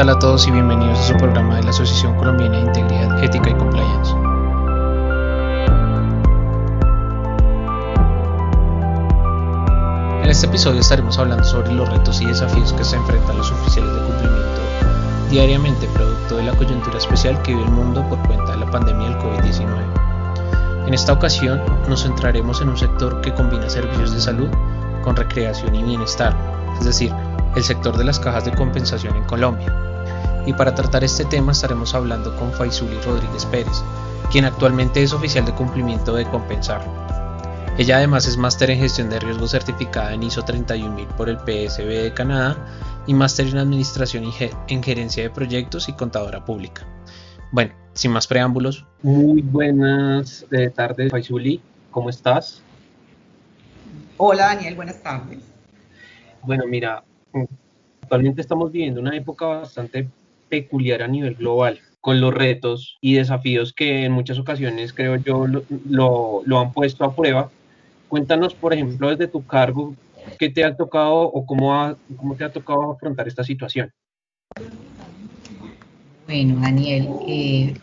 Tal a todos y bienvenidos a su programa de la Asociación Colombiana de Integridad, Ética y Compliance? En este episodio estaremos hablando sobre los retos y desafíos que se enfrentan los oficiales de cumplimiento diariamente producto de la coyuntura especial que vive el mundo por cuenta de la pandemia del COVID-19. En esta ocasión nos centraremos en un sector que combina servicios de salud con recreación y bienestar, es decir, el sector de las cajas de compensación en Colombia. Y para tratar este tema estaremos hablando con Faisuli Rodríguez Pérez, quien actualmente es oficial de cumplimiento de Compensar. Ella además es máster en gestión de riesgo certificada en ISO 31000 por el PSB de Canadá y máster en administración y en gerencia de proyectos y contadora pública. Bueno, sin más preámbulos. Muy buenas eh, tardes, Faisuli. ¿Cómo estás? Hola, Daniel. Buenas tardes. Bueno, mira, Actualmente estamos viviendo una época bastante peculiar a nivel global, con los retos y desafíos que en muchas ocasiones creo yo lo, lo, han puesto a prueba. Cuéntanos, por ejemplo, desde tu cargo, qué te ha tocado o cómo, cómo te ha tocado afrontar esta situación. Bueno, Daniel, eh,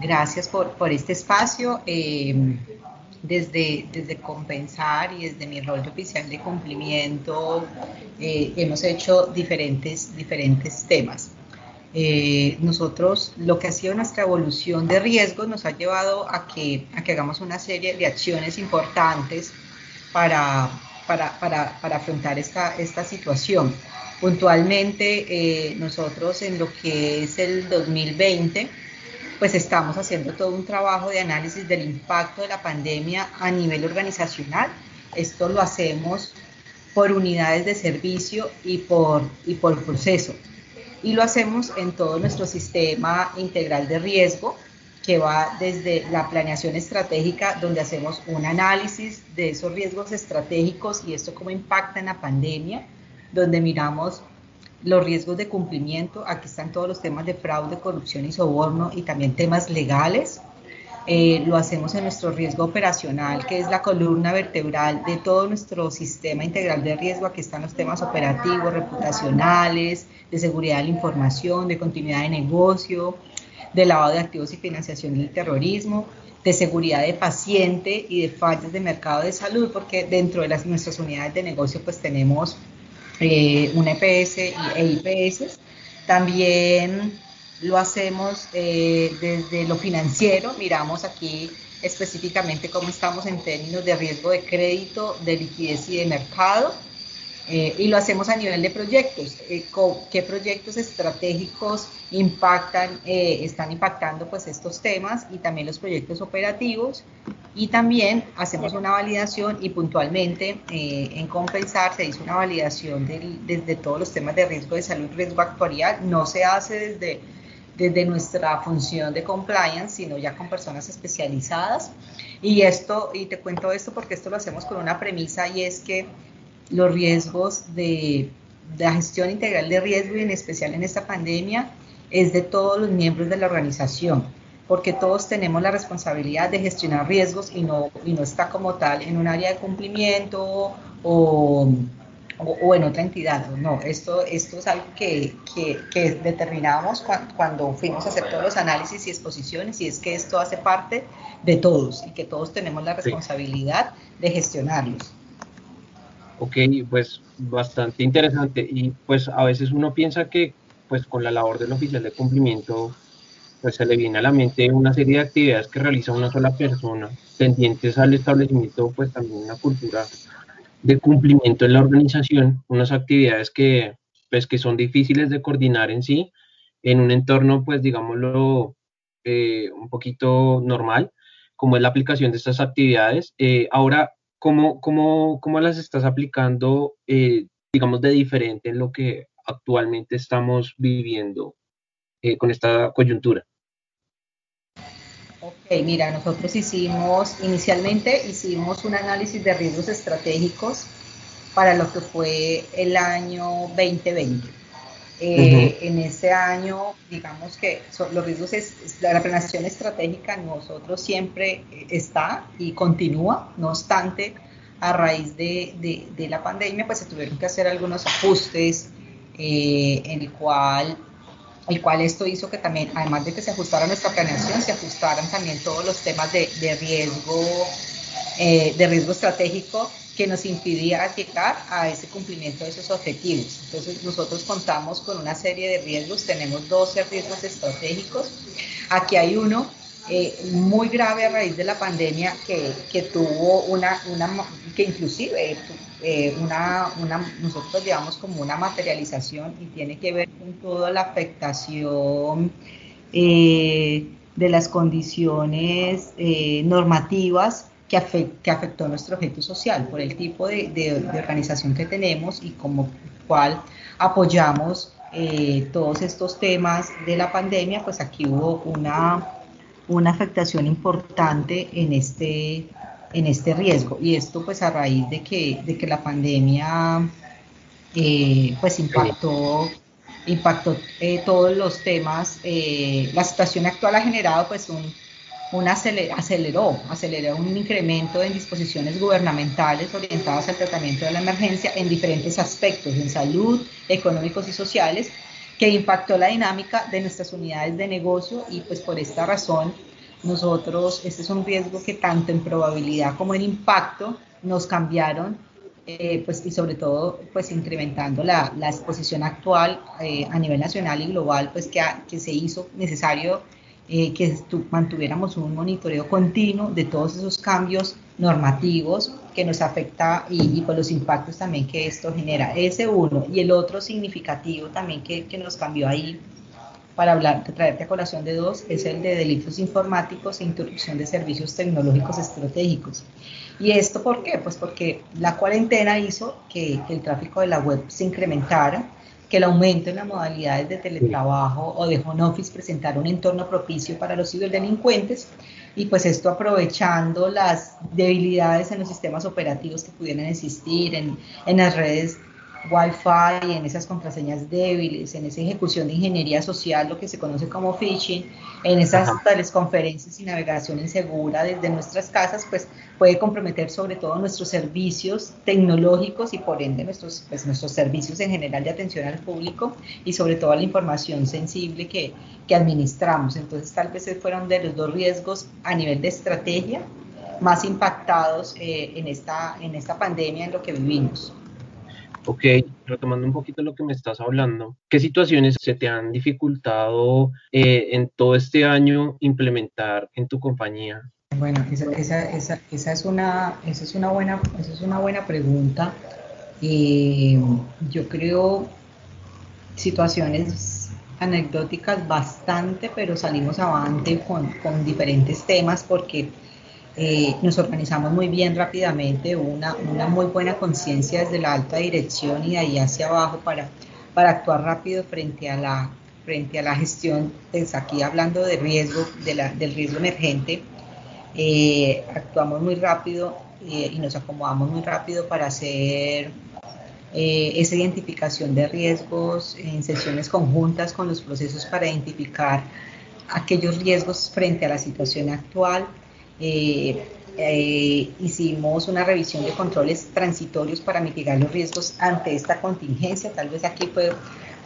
gracias por, este espacio. Eh, desde, desde compensar y desde mi rol de oficial de cumplimiento eh, hemos hecho diferentes, diferentes temas. Eh, nosotros, lo que ha sido nuestra evolución de riesgos nos ha llevado a que, a que hagamos una serie de acciones importantes para, para, para, para afrontar esta, esta situación. Puntualmente, eh, nosotros en lo que es el 2020, pues estamos haciendo todo un trabajo de análisis del impacto de la pandemia a nivel organizacional. Esto lo hacemos por unidades de servicio y por, y por proceso. Y lo hacemos en todo nuestro sistema integral de riesgo, que va desde la planeación estratégica, donde hacemos un análisis de esos riesgos estratégicos y esto cómo impacta en la pandemia, donde miramos los riesgos de cumplimiento, aquí están todos los temas de fraude, corrupción y soborno y también temas legales. Eh, lo hacemos en nuestro riesgo operacional, que es la columna vertebral de todo nuestro sistema integral de riesgo. Aquí están los temas operativos, reputacionales, de seguridad de la información, de continuidad de negocio, de lavado de activos y financiación del terrorismo, de seguridad de paciente y de fallas de mercado de salud, porque dentro de las, nuestras unidades de negocio pues tenemos eh, un EPS y EIPS. También lo hacemos eh, desde lo financiero, miramos aquí específicamente cómo estamos en términos de riesgo de crédito, de liquidez y de mercado. Eh, y lo hacemos a nivel de proyectos. Eh, ¿Qué proyectos estratégicos impactan, eh, están impactando pues estos temas y también los proyectos operativos? Y también hacemos una validación y puntualmente en Compensar se hizo una validación desde todos los temas de riesgo de salud, riesgo actuarial. No se hace desde, desde nuestra función de compliance, sino ya con personas especializadas. Y esto, y te cuento esto porque esto lo hacemos con una premisa y es que los riesgos de, la gestión integral de riesgo y en especial en esta pandemia es de todos los miembros de la organización, porque todos tenemos la responsabilidad de gestionar riesgos y no, y no está como tal en un área de cumplimiento o, o, en otra entidad. No, esto, esto es algo que, que, determinamos cuando, fuimos a hacer todos los análisis y exposiciones y es que esto hace parte de todos y que todos tenemos la responsabilidad de gestionarlos. Ok, pues bastante interesante y pues a veces uno piensa que pues con la labor del oficial de cumplimiento pues se le viene a la mente una serie de actividades que realiza una sola persona, pendientes al establecimiento, pues también una cultura de cumplimiento en la organización, unas actividades que, pues, que son difíciles de coordinar en sí, en un entorno, pues, digámoslo, eh, un poquito normal, como es la aplicación de estas actividades. Eh, ahora, ¿cómo, cómo, cómo las estás aplicando, eh, digamos, de diferente en lo que actualmente estamos viviendo con esta coyuntura? Ok, mira, nosotros hicimos, inicialmente hicimos un análisis de riesgos estratégicos para lo que fue el año 2020. Eh, en ese año, digamos que los riesgos, es, la planeación estratégica nosotros siempre está y continúa, no obstante, a raíz de, de, la pandemia, pues se tuvieron que hacer algunos ajustes eh, en el cual el cual esto hizo que también, además de que se ajustara nuestra planeación, se ajustaran también todos los temas de, riesgo, eh, de riesgo estratégico que nos impidía llegar a ese cumplimiento de esos objetivos. Entonces nosotros contamos con una serie de riesgos, tenemos 12 riesgos estratégicos. Aquí hay uno eh, muy grave a raíz de la pandemia que, que tuvo una, una, que inclusive eh, una, una, nosotros llevamos como una materialización y tiene que ver con toda la afectación eh, de las condiciones normativas que, afectó nuestro objeto social por el tipo de organización que tenemos y como cual apoyamos todos estos temas de la pandemia, pues aquí hubo una una afectación importante en este, en este riesgo. Y esto pues a raíz de que, de que la pandemia eh, pues impactó, impactó eh, todos los temas. Eh, la situación actual ha generado pues un, un aceleró, aceleró un incremento en disposiciones gubernamentales orientadas al tratamiento de la emergencia en diferentes aspectos, en salud, económicos y sociales, que impactó la dinámica de nuestras unidades de negocio y pues por esta razón nosotros, este es un riesgo que tanto en probabilidad como en impacto nos cambiaron eh, pues, y sobre todo pues incrementando la, la exposición actual eh, a nivel nacional y global pues que, que se hizo necesario eh, que mantuviéramos un monitoreo continuo de todos esos cambios normativos que nos afecta y, y por los impactos también que esto genera. Ese uno. Y el otro significativo también que, que nos cambió ahí para hablar, traerte a colación de dos, es el de delitos informáticos e interrupción de servicios tecnológicos estratégicos. ¿Y esto por qué? Pues porque la cuarentena hizo que, que el tráfico de la web se incrementara, que el aumento en las modalidades de teletrabajo o de home office presentara un entorno propicio para los ciberdelincuentes y pues esto aprovechando las debilidades en los sistemas operativos que pudieran existir en, en las redes Wi-Fi, en esas contraseñas débiles, en esa ejecución de ingeniería social, lo que se conoce como phishing, en esas tales conferencias y navegación insegura desde nuestras casas, pues puede comprometer sobre todo nuestros servicios tecnológicos y por ende nuestros, pues, nuestros servicios en general de atención al público y sobre todo la información sensible que, que administramos. Entonces tal vez fueron de los dos riesgos a nivel de estrategia más impactados eh, en, esta, en esta pandemia en lo que vivimos. Ok, retomando un poquito lo que me estás hablando, ¿qué situaciones se te han dificultado eh, en todo este año implementar en tu compañía? Bueno, esa, es, una, esa, es, una buena, esa es una buena pregunta. Eh, yo creo situaciones anecdóticas bastante, pero salimos avante con diferentes temas porque eh, nos organizamos muy bien rápidamente, una, una muy buena conciencia desde la alta dirección y de ahí hacia abajo para, para actuar rápido frente a la, frente a la gestión, pues aquí hablando de riesgo, del riesgo emergente, eh, actuamos muy rápido eh, y nos acomodamos muy rápido para hacer esa identificación de riesgos en sesiones conjuntas con los procesos para identificar aquellos riesgos frente a la situación actual Eh, eh, hicimos una revisión de controles transitorios para mitigar los riesgos ante esta contingencia. Tal vez aquí fue,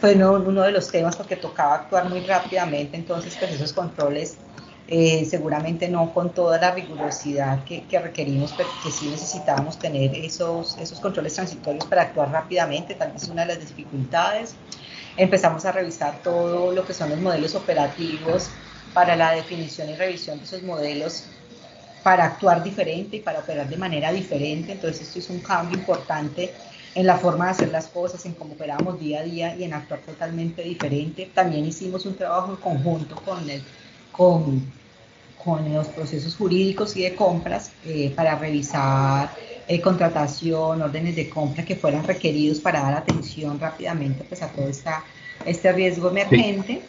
fue uno, de los temas porque tocaba actuar muy rápidamente, entonces pues esos controles eh, seguramente no con toda la rigurosidad que, requerimos, pero que sí necesitábamos tener esos, esos controles transitorios para actuar rápidamente, tal vez una de las dificultades. Empezamos a revisar todo lo que son los modelos operativos para la definición y revisión de esos modelos para actuar diferente y para operar de manera diferente. Entonces esto es un cambio importante en la forma de hacer las cosas, en cómo operamos día a día y en actuar totalmente diferente. También hicimos un trabajo en conjunto con, el, con, con los procesos jurídicos y de compras eh, para revisar eh, contratación, órdenes de compra que fueran requeridos para dar atención rápidamente pues, a todo esta, este riesgo emergente.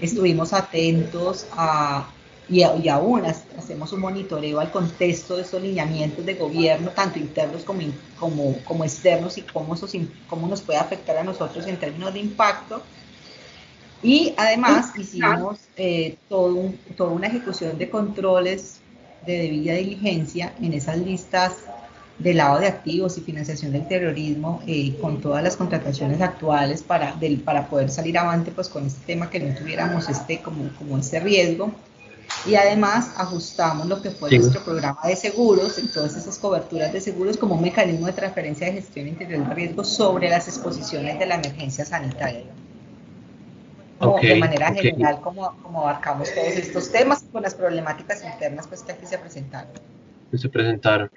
Estuvimos atentos a y, aún hacemos un monitoreo al contexto de estos lineamientos de gobierno, tanto internos como, como, como externos, y cómo, eso, cómo nos puede afectar a nosotros en términos de impacto. Y además hicimos eh, todo toda una ejecución de controles de debida diligencia en esas listas de lado de activos y financiación del terrorismo eh, con todas las contrataciones actuales para, del, para poder salir avante pues con este tema que no tuviéramos este como, como este riesgo y además ajustamos lo que fue nuestro programa de seguros, entonces esas coberturas de seguros como un mecanismo de transferencia de gestión integral de riesgo sobre las exposiciones de la emergencia sanitaria. de manera general, como, como abarcamos todos estos temas con las problemáticas internas pues, que aquí se presentaron. Se presentaron.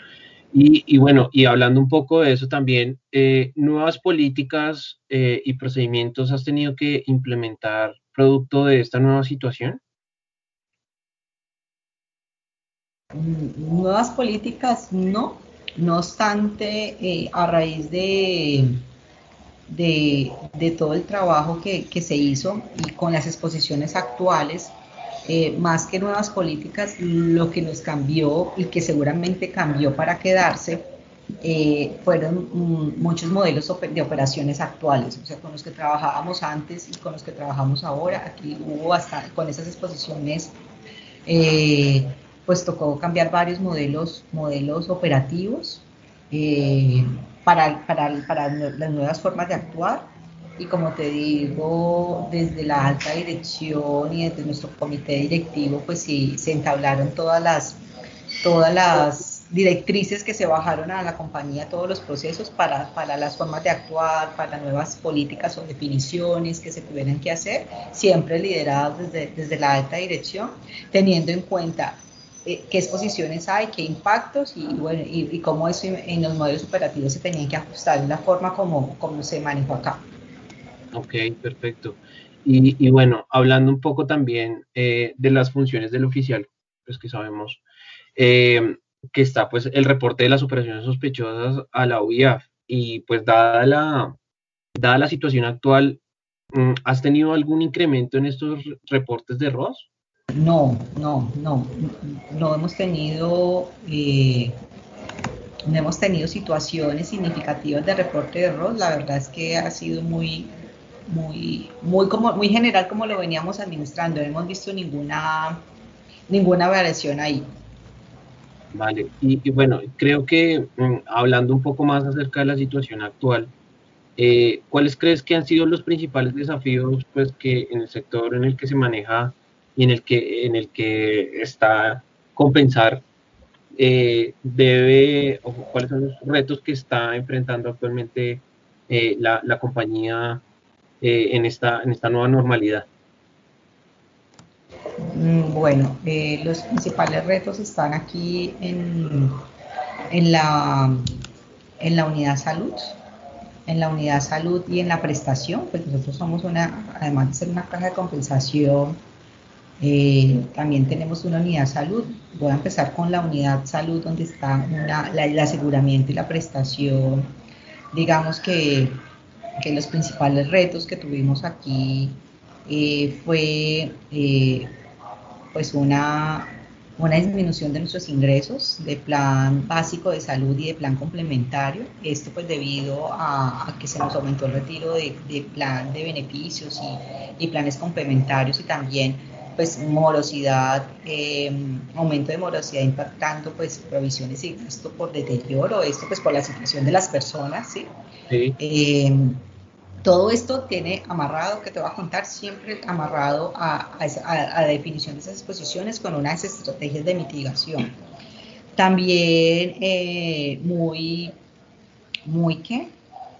Y, y, bueno, y hablando un poco de eso también, eh, nuevas políticas eh, y procedimientos has tenido que implementar producto de esta nueva situación. Nuevas políticas no, no obstante, eh, a raíz de, de, todo el trabajo que, se hizo y con las exposiciones actuales, eh, más que nuevas políticas, lo que nos cambió y que seguramente cambió para quedarse eh, fueron muchos modelos de operaciones actuales, o sea, con los que trabajábamos antes y con los que trabajamos ahora. Aquí hubo hasta con esas exposiciones pues tocó cambiar varios modelos, modelos operativos eh, para, para, para, las nuevas formas de actuar. Y como te digo, desde la alta dirección y desde nuestro comité directivo, pues sí, se entablaron todas las, todas las directrices que se bajaron a la compañía, todos los procesos para, para las formas de actuar, para nuevas políticas o definiciones que se tuvieran que hacer, siempre liderados desde, desde la alta dirección, teniendo en cuenta eh, qué exposiciones hay, qué impactos y, bueno, y, cómo eso en los modelos operativos se tenían que ajustar en la forma como, como se manejó acá. Ok, perfecto. Y, y bueno, hablando un poco también eh, de las funciones del oficial, pues que sabemos eh, que está pues el reporte de las operaciones sospechosas a la UIAF y pues dada la, dada la situación actual, mm, ¿has tenido algún incremento en estos reportes de ROS? No, no, no, no hemos tenido, eh, no hemos tenido situaciones significativas de reporte de error. La verdad es que ha sido muy, muy, muy como, muy general como lo veníamos administrando. No hemos visto ninguna, ninguna variación ahí. Vale, y, bueno, creo que mm, hablando un poco más acerca de la situación actual, eh, ¿cuáles crees que han sido los principales desafíos pues, que en el sector en el que se maneja y en el que, en el que está compensar eh, debe, o cuáles son los retos que está enfrentando actualmente eh, la, la, compañía eh, en, esta, en esta nueva normalidad. Mm, bueno, los principales retos están aquí en, en, la, en la unidad salud, en la unidad salud y en la prestación, pues nosotros somos una, además de ser una caja de compensación, eh, también tenemos una unidad salud. Voy a empezar con la unidad salud donde está el aseguramiento y la prestación. Digamos que, que, los principales retos que tuvimos aquí eh, fue eh, pues una, una disminución de nuestros ingresos de plan básico de salud y de plan complementario. Esto pues debido a, que se nos aumentó el retiro de, plan de beneficios y, y planes complementarios y también pues morosidad, em, aumento de morosidad impactando pues provisiones y gasto por deterioro, esto pues por la situación de las personas, ¿sí? Em, todo esto tiene amarrado, que te voy a contar, siempre amarrado a, a, la definición de esas exposiciones con unas estrategias de mitigación. También eh, muy, muy qué,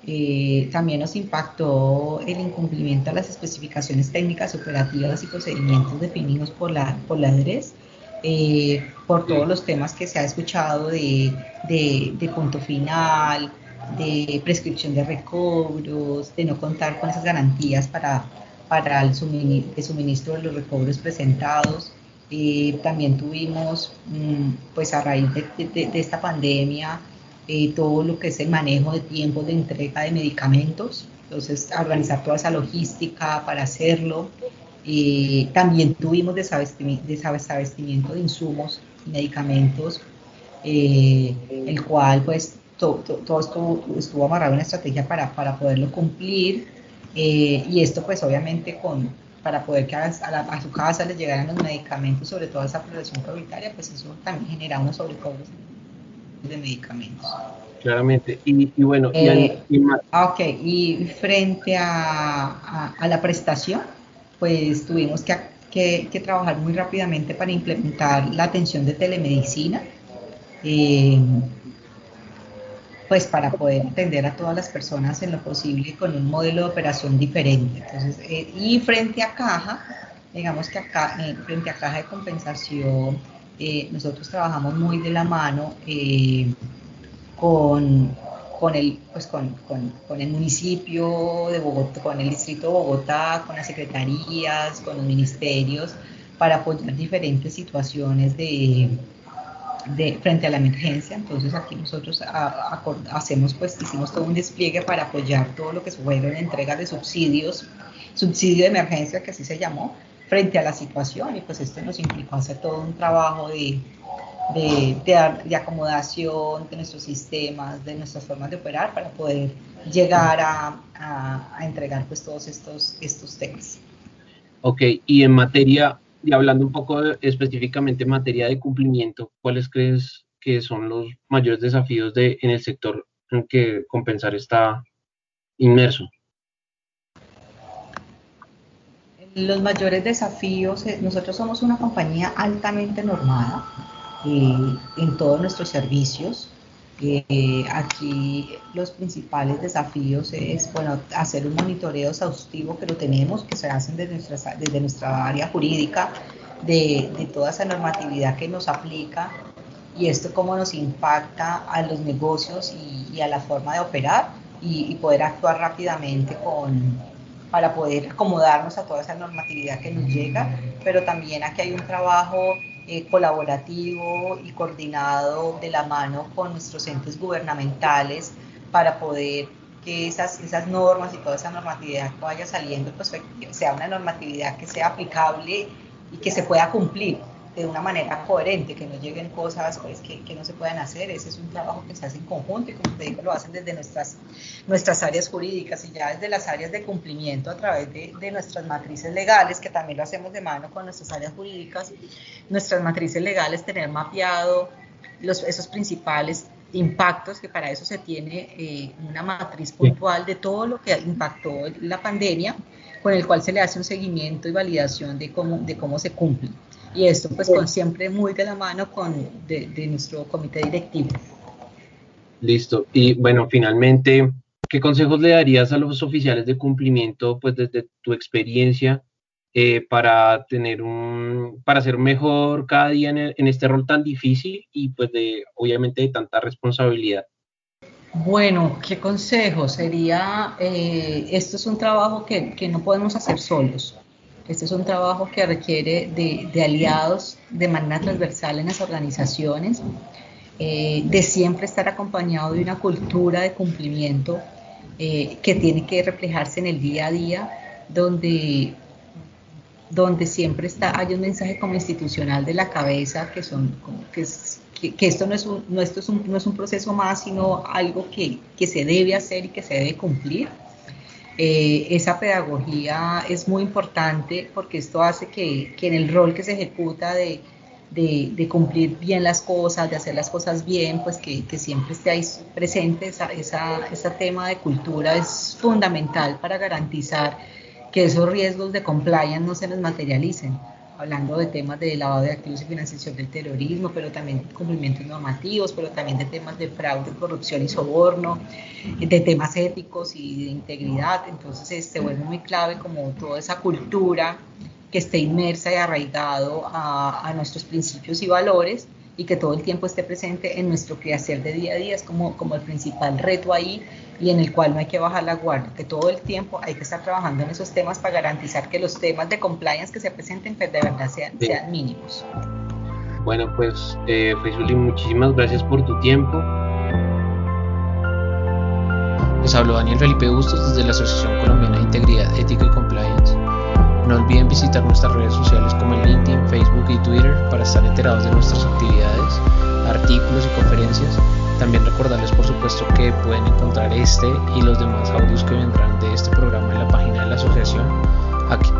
eh, también nos impactó el incumplimiento a las especificaciones técnicas operativas y procedimientos definidos por la, por la ADRES, eh, por todos los temas que se ha escuchado de, de, punto final, de prescripción de recobros, de no contar con esas garantías para, para el suministro, de los recobros presentados. Eh, también tuvimos, mm, pues a raíz de esta pandemia, eh, todo lo que es el manejo de tiempos de entrega de medicamentos, entonces organizar toda esa logística para hacerlo. Eh, también tuvimos desabastecimiento de insumos y medicamentos, eh, el cual pues todo esto estuvo amarrado en una estrategia para, para poderlo cumplir y esto pues obviamente con, para poder que a, a, su casa les llegaran los medicamentos, sobre todo esa población prioritaria, pues eso también genera unos sobrecobros de medicamentos. Claramente. Y, bueno, y, eh, Ok, y frente a, a, la prestación, pues tuvimos que, que, trabajar muy rápidamente para implementar la atención de telemedicina. Eh, pues para poder atender a todas las personas en lo posible con un modelo de operación diferente. Entonces, eh, y frente a caja, digamos que acá, frente a caja de compensación, eh, nosotros trabajamos muy de la mano eh, con, con, el, pues con, con, el municipio de Bogotá, con el distrito de Bogotá, con las secretarías, con los ministerios, para apoyar diferentes situaciones de, de, frente a la emergencia. Entonces aquí nosotros hacemos, pues hicimos todo un despliegue para apoyar todo lo que fueron entregas de subsidios, subsidio de emergencia que así se llamó, frente a la situación y pues esto nos implicó hacer todo un trabajo de, de, de, acomodación de nuestros sistemas, de nuestras formas de operar para poder llegar a, a, entregar pues todos estos, estos temas. Ok, y en materia, y hablando un poco específicamente en materia de cumplimiento, ¿cuáles crees que son los mayores desafíos de, en el sector en que compensar está inmerso? Los mayores desafíos, eh, nosotros somos una compañía altamente normada eh, en todos nuestros servicios. Eh, aquí los principales desafíos es bueno, hacer un monitoreo exhaustivo que lo tenemos, que se hacen desde nuestra, desde nuestra área jurídica, de, de toda esa normatividad que nos aplica y esto cómo nos impacta a los negocios y, a la forma de operar y, y poder actuar rápidamente con, para poder acomodarnos a toda esa normatividad que nos llega, pero también aquí hay un trabajo eh, colaborativo y coordinado de la mano con nuestros entes gubernamentales para poder que esas, esas normas y toda esa normatividad que vaya saliendo, pues sea una normatividad que sea aplicable y que se pueda cumplir de una manera coherente, que no lleguen cosas pues, que, que, no se puedan hacer. Ese es un trabajo que se hace en conjunto y como te digo, lo hacen desde nuestras, nuestras áreas jurídicas y ya desde las áreas de cumplimiento a través de, de nuestras matrices legales, que también lo hacemos de mano con nuestras áreas jurídicas, nuestras matrices legales, tener mapeado los, esos principales impactos, que para eso se tiene eh, una matriz puntual de todo lo que impactó la pandemia, con el cual se le hace un seguimiento y validación de cómo, de cómo se cumple y esto pues con siempre muy de la mano con de, nuestro comité directivo. Listo. Y bueno, finalmente, ¿qué consejos le darías a los oficiales de cumplimiento, pues desde tu experiencia, eh, para tener un, para ser mejor cada día en, este rol tan difícil y pues de, obviamente, de tanta responsabilidad? Bueno, ¿qué consejo? Sería, eh, esto es un trabajo que, que no podemos hacer solos. Este es un trabajo que requiere de, aliados de manera transversal en las organizaciones, eh, de siempre estar acompañado de una cultura de cumplimiento eh, que tiene que reflejarse en el día a día, donde, donde siempre está, hay un mensaje como institucional de la cabeza que son que, que, esto, no es un, no, esto es un, no es un proceso más, sino algo que, que se debe hacer y que se debe cumplir. Eh, esa pedagogía es muy importante porque esto hace que, que en el rol que se ejecuta de, de, cumplir bien las cosas, de hacer las cosas bien, pues que, que siempre esté ahí presente esa, esa, tema de cultura es fundamental para garantizar que esos riesgos de compliance no se nos materialicen hablando de temas de lavado de activos y financiación del terrorismo, pero también cumplimientos normativos, pero también de temas de fraude, corrupción y soborno, de temas éticos y de integridad. Entonces se este, vuelve muy clave como toda esa cultura que esté inmersa y arraigado a, a nuestros principios y valores y que todo el tiempo esté presente en nuestro quehacer de día a día, es como, como el principal reto ahí y en el cual no hay que bajar la guardia, que todo el tiempo hay que estar trabajando en esos temas para garantizar que los temas de compliance que se presenten pues de verdad sean, sean mínimos. Bueno, pues eh, muchísimas gracias por tu tiempo. Les habló Daniel Felipe Bustos desde la Asociación Colombiana de Integridad, Ética y Compliance. No olviden visitar nuestras redes sociales como el LinkedIn, Facebook y Twitter para estar enterados de nuestras actividades, artículos y conferencias. También recordarles por supuesto que pueden encontrar este y los demás audios que vendrán de este programa en la página de la asociación,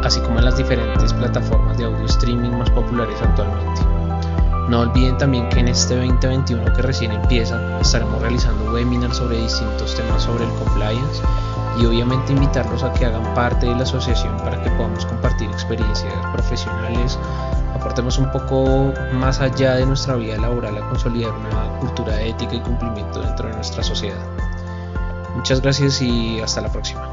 así como en las diferentes plataformas de audio streaming más populares actualmente. No olviden también que en este 2021 que recién empieza estaremos realizando webinars sobre distintos temas sobre el compliance y obviamente invitarlos a que hagan parte de la asociación para que podamos compartir experiencias profesionales, aportemos un poco más allá de nuestra vida laboral a consolidar una cultura de ética y cumplimiento dentro de nuestra sociedad. Muchas gracias y hasta la próxima.